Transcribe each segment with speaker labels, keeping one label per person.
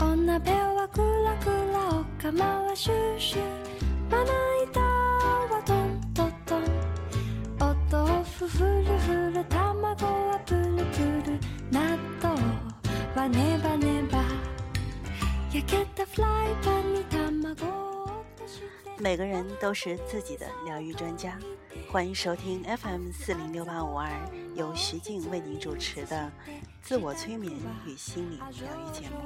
Speaker 1: おなべはクラクラおかまはシューシュ。ーまな板
Speaker 2: 每个人都是自己的疗愈专家，欢迎收听 FM 四零六八五二，由徐静为您主持的自我催眠与心理疗愈节目。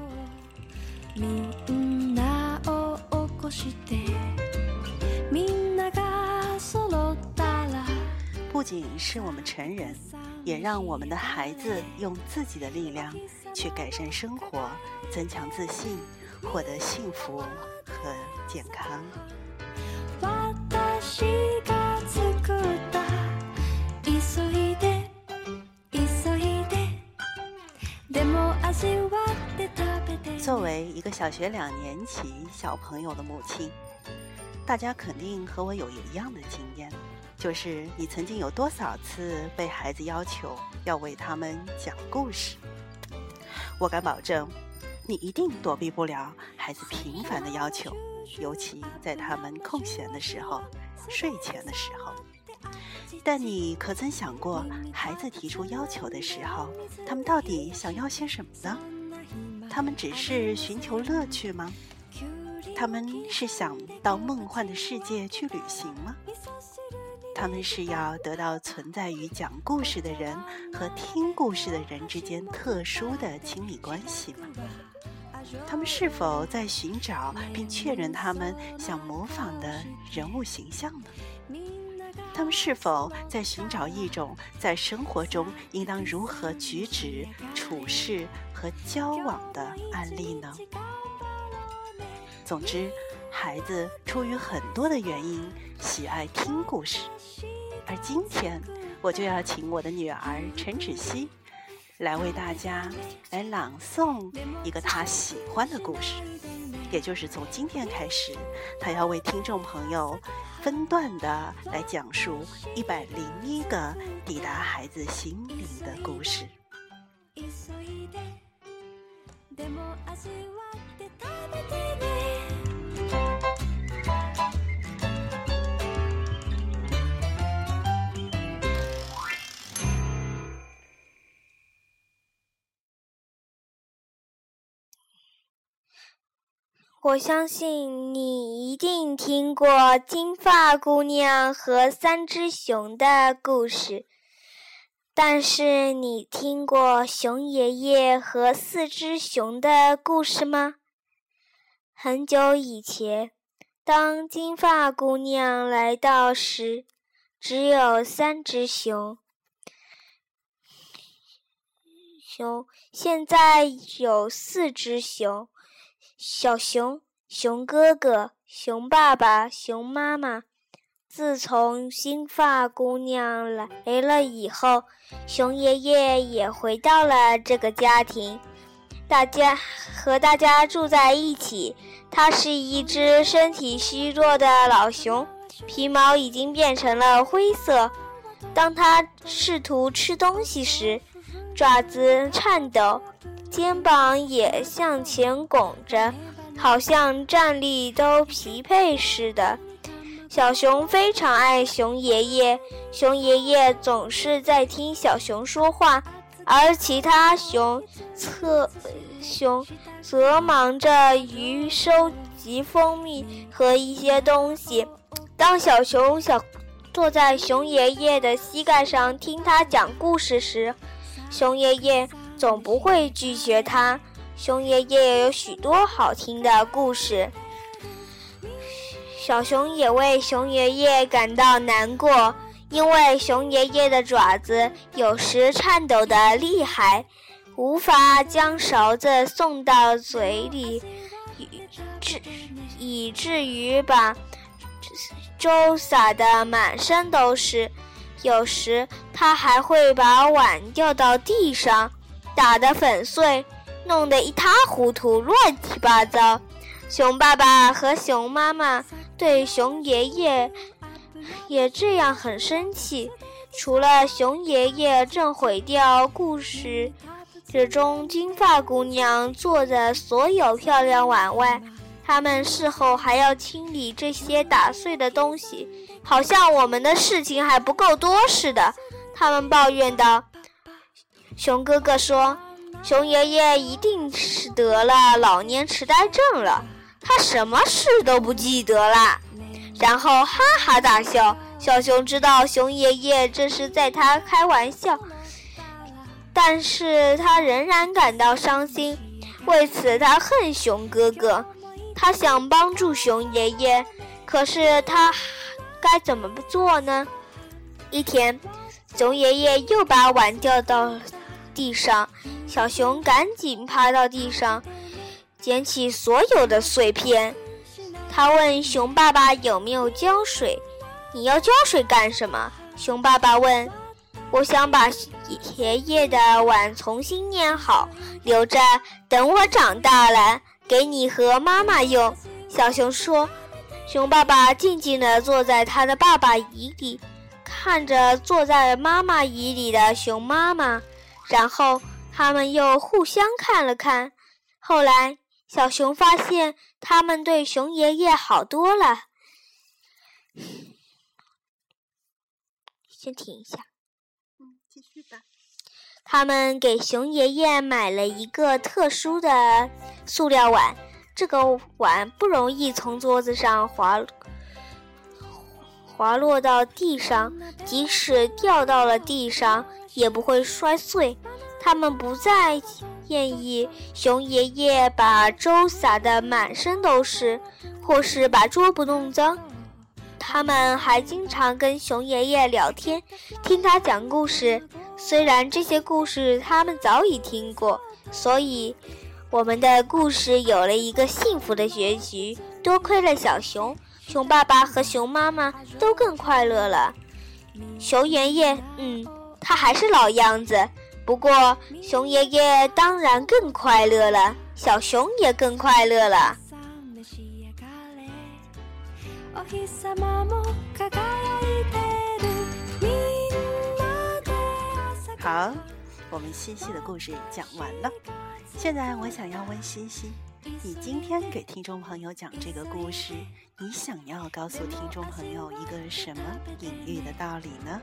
Speaker 2: 不仅是我们成人，也让我们的孩子用自己的力量去改善生活，增强自信，获得幸福和健康。作为一个小学两年级小朋友的母亲，大家肯定和我有一样的经验，就是你曾经有多少次被孩子要求要为他们讲故事？我敢保证，你一定躲避不了孩子频繁的要求，尤其在他们空闲的时候、睡前的时候。但你可曾想过，孩子提出要求的时候，他们到底想要些什么呢？他们只是寻求乐趣吗？他们是想到梦幻的世界去旅行吗？他们是要得到存在于讲故事的人和听故事的人之间特殊的亲密关系吗？他们是否在寻找并确认他们想模仿的人物形象呢？他们是否在寻找一种在生活中应当如何举止、处事和交往的案例呢？总之，孩子出于很多的原因喜爱听故事，而今天我就要请我的女儿陈芷溪来为大家来朗诵一个他喜欢的故事，也就是从今天开始，他要为听众朋友。分段的来讲述一百零一个抵达孩子心灵的故事。
Speaker 3: 我相信你一定听过金发姑娘和三只熊的故事，但是你听过熊爷爷和四只熊的故事吗？很久以前，当金发姑娘来到时，只有三只熊。熊现在有四只熊。小熊、熊哥哥、熊爸爸、熊妈妈，自从新发姑娘来了以后，熊爷爷也回到了这个家庭，大家和大家住在一起。它是一只身体虚弱的老熊，皮毛已经变成了灰色。当它试图吃东西时，爪子颤抖。肩膀也向前拱着，好像站立都疲惫似的。小熊非常爱熊爷爷，熊爷爷总是在听小熊说话，而其他熊侧熊则忙着于收集蜂蜜和一些东西。当小熊小坐在熊爷爷的膝盖上听他讲故事时，熊爷爷。总不会拒绝他。熊爷爷有许多好听的故事，小熊也为熊爷爷感到难过，因为熊爷爷的爪子有时颤抖得厉害，无法将勺子送到嘴里，以至以至于把粥洒得满身都是。有时他还会把碗掉到地上。打得粉碎，弄得一塌糊涂，乱七八糟。熊爸爸和熊妈妈对熊爷爷也这样很生气。除了熊爷爷正毁掉故事之中金发姑娘做的所有漂亮碗外，他们事后还要清理这些打碎的东西，好像我们的事情还不够多似的。他们抱怨道：“熊哥哥说，熊爷爷一定是得了老年痴呆症了，他什么事都不记得了。”然后哈哈大笑。小熊知道熊爷爷这是在他开玩笑，但是他仍然感到伤心。为此，他恨熊哥哥。他想帮助熊爷爷，可是他该怎么做呢？一天，熊爷爷又把碗掉到地上，小熊赶紧趴到地上，捡起所有的碎片。他问熊爸爸有没有胶水。你要浇水干什么？熊爸爸问。我想把爷爷的碗重新粘好，留着等我长大了给你和妈妈用。小熊说。熊爸爸静静地坐在他的爸爸椅里，看着坐在妈妈椅里的熊妈妈，然后他们又互相看了看。后来，小熊发现他们对熊爷爷好多了。先停一下，
Speaker 2: 嗯，继续吧。
Speaker 3: 他们给熊爷爷买了一个特殊的塑料碗，这个碗不容易从桌子上滑滑落到地上，即使掉到了地上也不会摔碎。他们不再建议熊爷爷把粥洒得满身都是，或是把桌布弄脏。他们还经常跟熊爷爷聊天，听他讲故事。虽然这些故事他们早已听过，所以我们的故事有了一个幸福的结局。多亏了小熊，熊爸爸和熊妈妈都更快乐了。熊爷爷，嗯，他还是老样子，不过熊爷爷当然更快乐了，小熊也更快乐了。
Speaker 2: 好，我们西西的故事讲完了。现在我想要问西西，你今天给听众朋友讲这个故事，你想要告诉听众朋友一个什么隐喻的道理呢？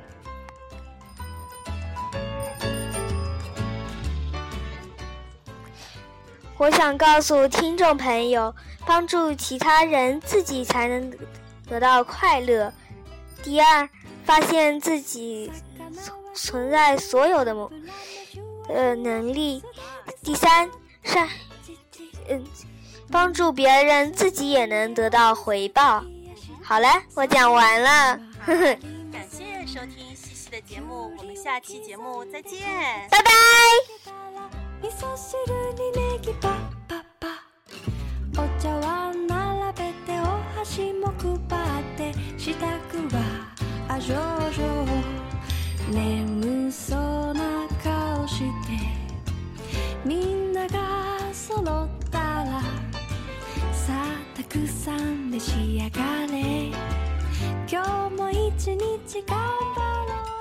Speaker 3: 我想告诉听众朋友，帮助其他人，自己才能。得到快乐。第二，发现自己存在所有的呃能力。第三，善嗯帮助别人，自己也能得到回报。好了，我讲完了。呵呵。
Speaker 2: 感谢收听西西的节目，我们下期节目再见，
Speaker 3: 拜拜。
Speaker 1: 足も配って支度はあ上々眠そうな顔してみんなが揃ったら さあたくさん召し上がれ。今日も一日頑張ろう。